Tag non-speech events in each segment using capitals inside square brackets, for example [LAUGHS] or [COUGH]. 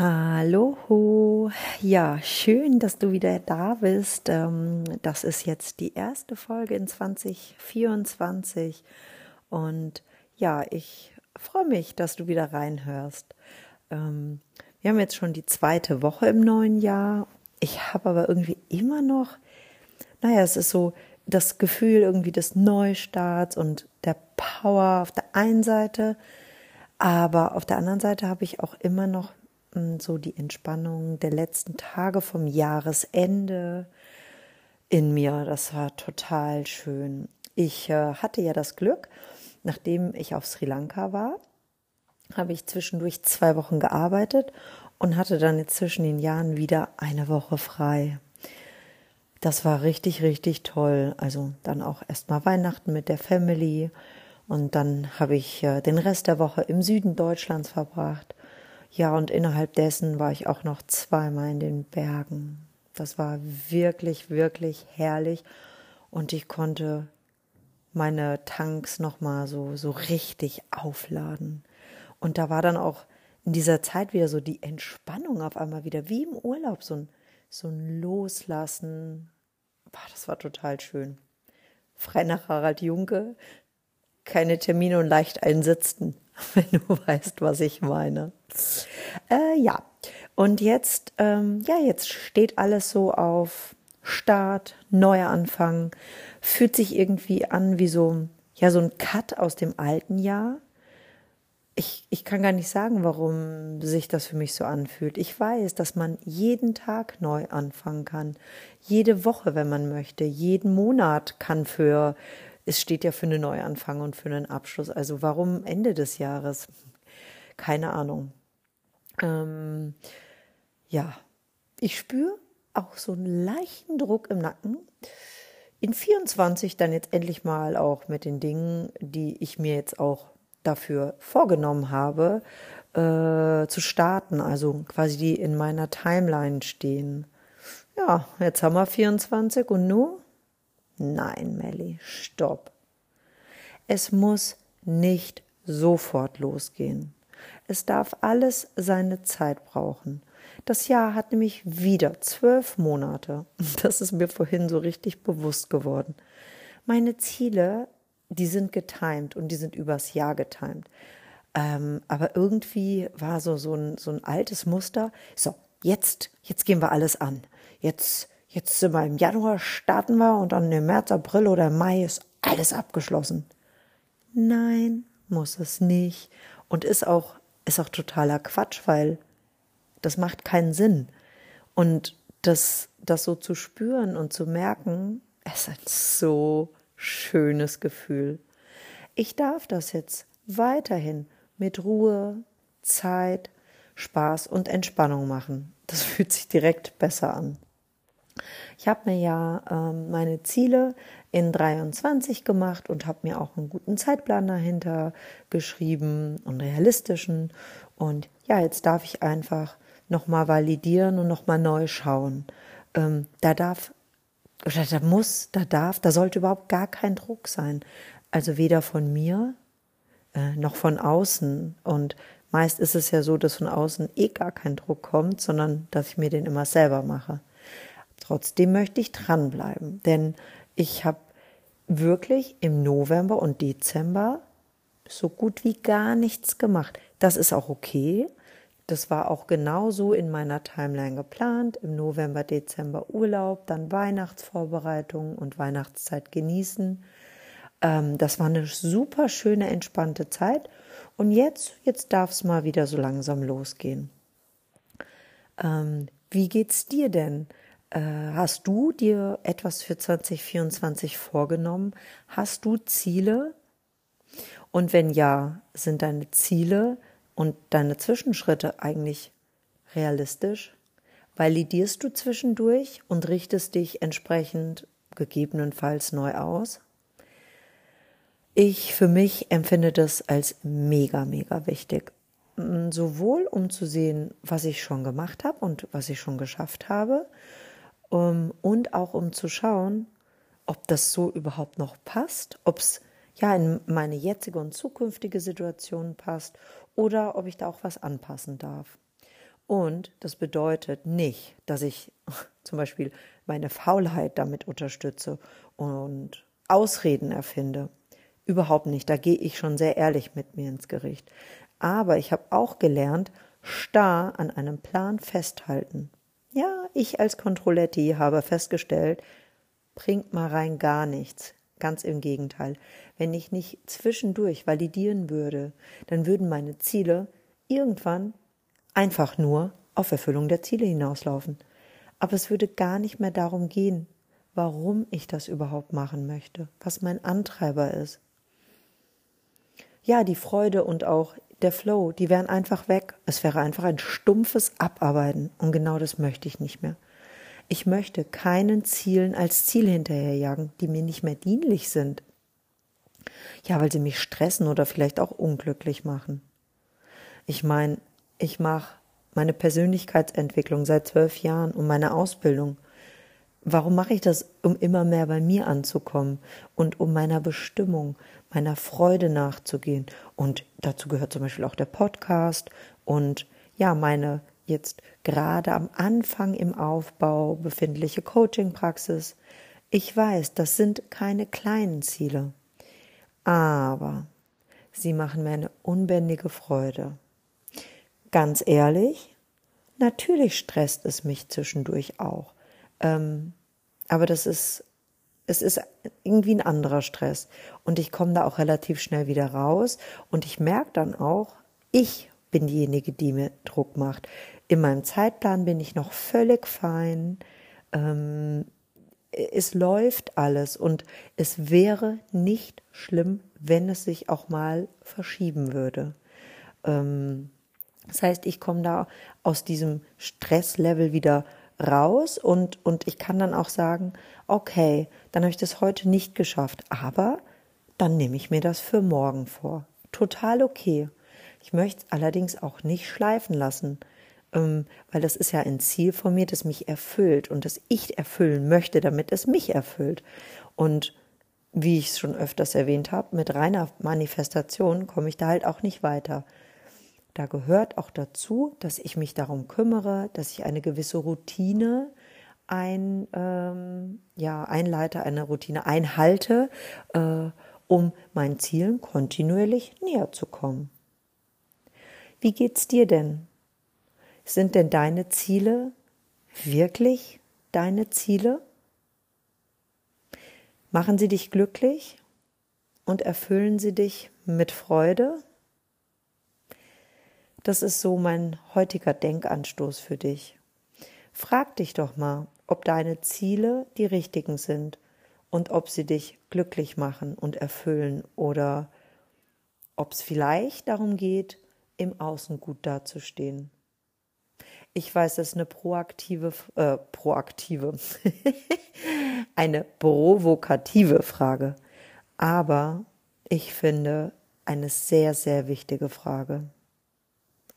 Hallo, ja, schön, dass du wieder da bist. Ähm, das ist jetzt die erste Folge in 2024 und ja, ich freue mich, dass du wieder reinhörst. Ähm, wir haben jetzt schon die zweite Woche im neuen Jahr. Ich habe aber irgendwie immer noch, naja, es ist so das Gefühl irgendwie des Neustarts und der Power auf der einen Seite, aber auf der anderen Seite habe ich auch immer noch so die Entspannung der letzten Tage vom Jahresende in mir. Das war total schön. Ich äh, hatte ja das Glück, nachdem ich auf Sri Lanka war, habe ich zwischendurch zwei Wochen gearbeitet und hatte dann jetzt zwischen den Jahren wieder eine Woche frei. Das war richtig, richtig toll. Also dann auch erstmal Weihnachten mit der Family und dann habe ich äh, den Rest der Woche im Süden Deutschlands verbracht ja, und innerhalb dessen war ich auch noch zweimal in den Bergen. Das war wirklich, wirklich herrlich und ich konnte meine Tanks nochmal so, so richtig aufladen. Und da war dann auch in dieser Zeit wieder so die Entspannung auf einmal wieder, wie im Urlaub, so ein, so ein Loslassen. Boah, das war total schön. Frei nach Harald Junke, keine Termine und leicht einsitzen. [LAUGHS] wenn du weißt, was ich meine. Äh, ja, und jetzt, ähm, ja, jetzt steht alles so auf Start, neuer Anfang, fühlt sich irgendwie an wie so, ja, so ein Cut aus dem alten Jahr. Ich, ich kann gar nicht sagen, warum sich das für mich so anfühlt. Ich weiß, dass man jeden Tag neu anfangen kann. Jede Woche, wenn man möchte. Jeden Monat kann für es steht ja für einen Neuanfang und für einen Abschluss. Also warum Ende des Jahres? Keine Ahnung. Ähm, ja, ich spüre auch so einen leichten Druck im Nacken. In 24 dann jetzt endlich mal auch mit den Dingen, die ich mir jetzt auch dafür vorgenommen habe, äh, zu starten, also quasi die in meiner Timeline stehen. Ja, jetzt haben wir 24 und nur Nein, Melly, stopp. Es muss nicht sofort losgehen. Es darf alles seine Zeit brauchen. Das Jahr hat nämlich wieder zwölf Monate. [LAUGHS] Das ist mir vorhin so richtig bewusst geworden. Meine Ziele, die sind getimt und die sind übers Jahr getimt. Ähm, aber irgendwie war so, so, ein, so ein altes Muster. So, jetzt, jetzt gehen wir alles an. Jetzt Jetzt sind wir im Januar, starten wir und dann im März, April oder Mai ist alles abgeschlossen. Nein, muss es nicht. Und ist auch, ist auch totaler Quatsch, weil das macht keinen Sinn. Und das, das so zu spüren und zu merken, ist ein so schönes Gefühl. Ich darf das jetzt weiterhin mit Ruhe, Zeit, Spaß und Entspannung machen. Das [LAUGHS] fühlt sich direkt besser an. Ich habe mir ja ähm, meine Ziele in 23 gemacht und habe mir auch einen guten Zeitplan dahinter geschrieben und realistischen. Und ja, jetzt darf ich einfach nochmal validieren und nochmal neu schauen. Ähm, da darf, oder da muss, da darf, da sollte überhaupt gar kein Druck sein. Also weder von mir äh, noch von außen. Und meist ist es ja so, dass von außen eh gar kein Druck kommt, sondern dass ich mir den immer selber mache. Trotzdem möchte ich dranbleiben, denn ich habe wirklich im November und Dezember so gut wie gar nichts gemacht. Das ist auch okay. Das war auch genauso in meiner Timeline geplant. Im November, Dezember Urlaub, dann Weihnachtsvorbereitungen und Weihnachtszeit genießen. Ähm, das war eine super schöne, entspannte Zeit. Und jetzt, jetzt darf es mal wieder so langsam losgehen. Ähm, wie geht's dir denn? Äh, hast du dir etwas für 2024 vorgenommen? Hast du Ziele? Und wenn ja, sind deine Ziele und deine Zwischenschritte eigentlich realistisch? Validierst du zwischendurch und richtest dich entsprechend gegebenenfalls neu aus? Ich für mich empfinde das als mega, mega wichtig. Sowohl um zu sehen, was ich schon gemacht habe und was ich schon geschafft habe, um, und auch um zu schauen, ob das so überhaupt noch passt, ob es ja in meine jetzige und zukünftige Situation passt oder ob ich da auch was anpassen darf. Und das bedeutet nicht, dass ich [LAUGHS] zum Beispiel meine Faulheit damit unterstütze und Ausreden erfinde. Überhaupt nicht. Da gehe ich schon sehr ehrlich mit mir ins Gericht. Aber ich habe auch gelernt, starr an einem Plan festhalten. Ich als Controletti habe festgestellt, bringt mal rein gar nichts. Ganz im Gegenteil. Wenn ich nicht zwischendurch validieren würde, dann würden meine Ziele irgendwann einfach nur auf Erfüllung der Ziele hinauslaufen. Aber es würde gar nicht mehr darum gehen, warum ich das überhaupt machen möchte, was mein Antreiber ist. Ja, die Freude und auch der Flow, die wären einfach weg. Es wäre einfach ein stumpfes Abarbeiten. Und genau das möchte ich nicht mehr. Ich möchte keinen Zielen als Ziel hinterherjagen, die mir nicht mehr dienlich sind. Ja, weil sie mich stressen oder vielleicht auch unglücklich machen. Ich meine, ich mache meine Persönlichkeitsentwicklung seit zwölf Jahren und meine Ausbildung. Warum mache ich das? Um immer mehr bei mir anzukommen und um meiner Bestimmung, meiner Freude nachzugehen. Und dazu gehört zum Beispiel auch der Podcast und ja, meine jetzt gerade am Anfang im Aufbau befindliche Coaching-Praxis. Ich weiß, das sind keine kleinen Ziele, aber sie machen mir eine unbändige Freude. Ganz ehrlich, natürlich stresst es mich zwischendurch auch. Ähm, aber das ist, es ist irgendwie ein anderer Stress. Und ich komme da auch relativ schnell wieder raus. Und ich merke dann auch, ich bin diejenige, die mir Druck macht. In meinem Zeitplan bin ich noch völlig fein. Ähm, es läuft alles und es wäre nicht schlimm, wenn es sich auch mal verschieben würde. Ähm, das heißt, ich komme da aus diesem Stresslevel wieder raus und, und ich kann dann auch sagen, okay, dann habe ich das heute nicht geschafft, aber dann nehme ich mir das für morgen vor. Total okay. Ich möchte es allerdings auch nicht schleifen lassen, ähm, weil das ist ja ein Ziel von mir, das mich erfüllt und das ich erfüllen möchte, damit es mich erfüllt. Und wie ich es schon öfters erwähnt habe, mit reiner Manifestation komme ich da halt auch nicht weiter. Da gehört auch dazu, dass ich mich darum kümmere, dass ich eine gewisse Routine ein, ähm, ja, einleite, eine Routine einhalte, äh, um meinen Zielen kontinuierlich näher zu kommen. Wie geht's dir denn? Sind denn deine Ziele wirklich deine Ziele? Machen sie dich glücklich und erfüllen sie dich mit Freude? Das ist so mein heutiger Denkanstoß für dich. Frag dich doch mal, ob deine Ziele die richtigen sind und ob sie dich glücklich machen und erfüllen oder ob es vielleicht darum geht, im Außen gut dazustehen. Ich weiß, das ist eine proaktive, äh, proaktive, [LAUGHS] eine provokative Frage, aber ich finde eine sehr, sehr wichtige Frage.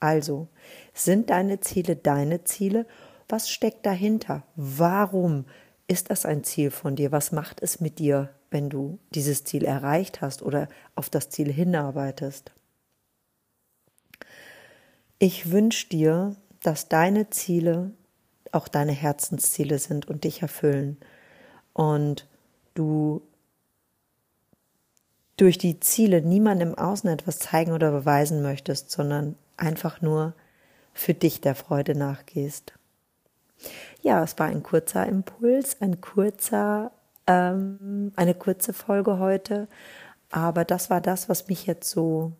Also, sind deine Ziele deine Ziele? Was steckt dahinter? Warum ist das ein Ziel von dir? Was macht es mit dir, wenn du dieses Ziel erreicht hast oder auf das Ziel hinarbeitest? Ich wünsche dir, dass deine Ziele auch deine Herzensziele sind und dich erfüllen und du durch die Ziele niemandem im Außen etwas zeigen oder beweisen möchtest, sondern einfach nur für dich der Freude nachgehst. Ja, es war ein kurzer Impuls, ein kurzer, ähm, eine kurze Folge heute, aber das war das, was mich jetzt so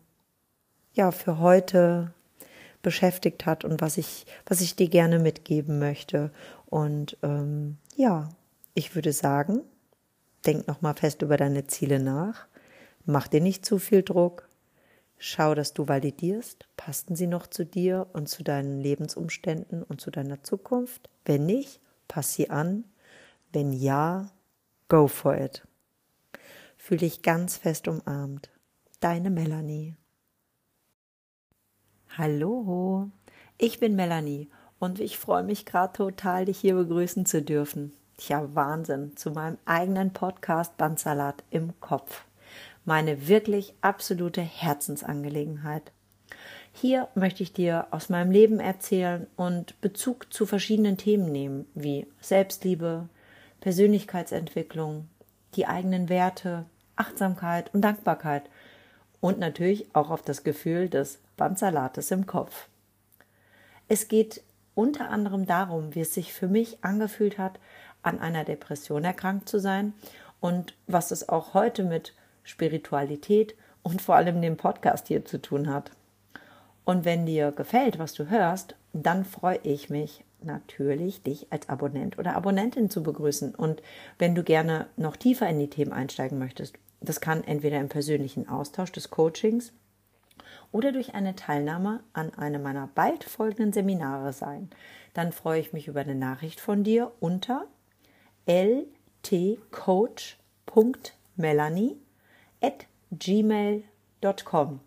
ja für heute beschäftigt hat und was ich was ich dir gerne mitgeben möchte. Und ähm, ja, ich würde sagen, denk noch mal fest über deine Ziele nach, mach dir nicht zu viel Druck, Schau, dass du validierst, passten sie noch zu dir und zu deinen Lebensumständen und zu deiner Zukunft? Wenn nicht, pass sie an. Wenn ja, go for it. Fühl dich ganz fest umarmt. Deine Melanie. Hallo, ich bin Melanie und ich freue mich gerade total, dich hier begrüßen zu dürfen. Tja, Wahnsinn, zu meinem eigenen Podcast Bandsalat im Kopf meine wirklich absolute Herzensangelegenheit. Hier möchte ich dir aus meinem Leben erzählen und Bezug zu verschiedenen Themen nehmen, wie Selbstliebe, Persönlichkeitsentwicklung, die eigenen Werte, Achtsamkeit und Dankbarkeit und natürlich auch auf das Gefühl des Bandsalates im Kopf. Es geht unter anderem darum, wie es sich für mich angefühlt hat, an einer Depression erkrankt zu sein und was es auch heute mit Spiritualität und vor allem dem Podcast hier zu tun hat. Und wenn dir gefällt, was du hörst, dann freue ich mich natürlich, dich als Abonnent oder Abonnentin zu begrüßen. Und wenn du gerne noch tiefer in die Themen einsteigen möchtest, das kann entweder im persönlichen Austausch des Coachings oder durch eine Teilnahme an einem meiner bald folgenden Seminare sein. Dann freue ich mich über eine Nachricht von dir unter ltcoach.melanie at gmail.com.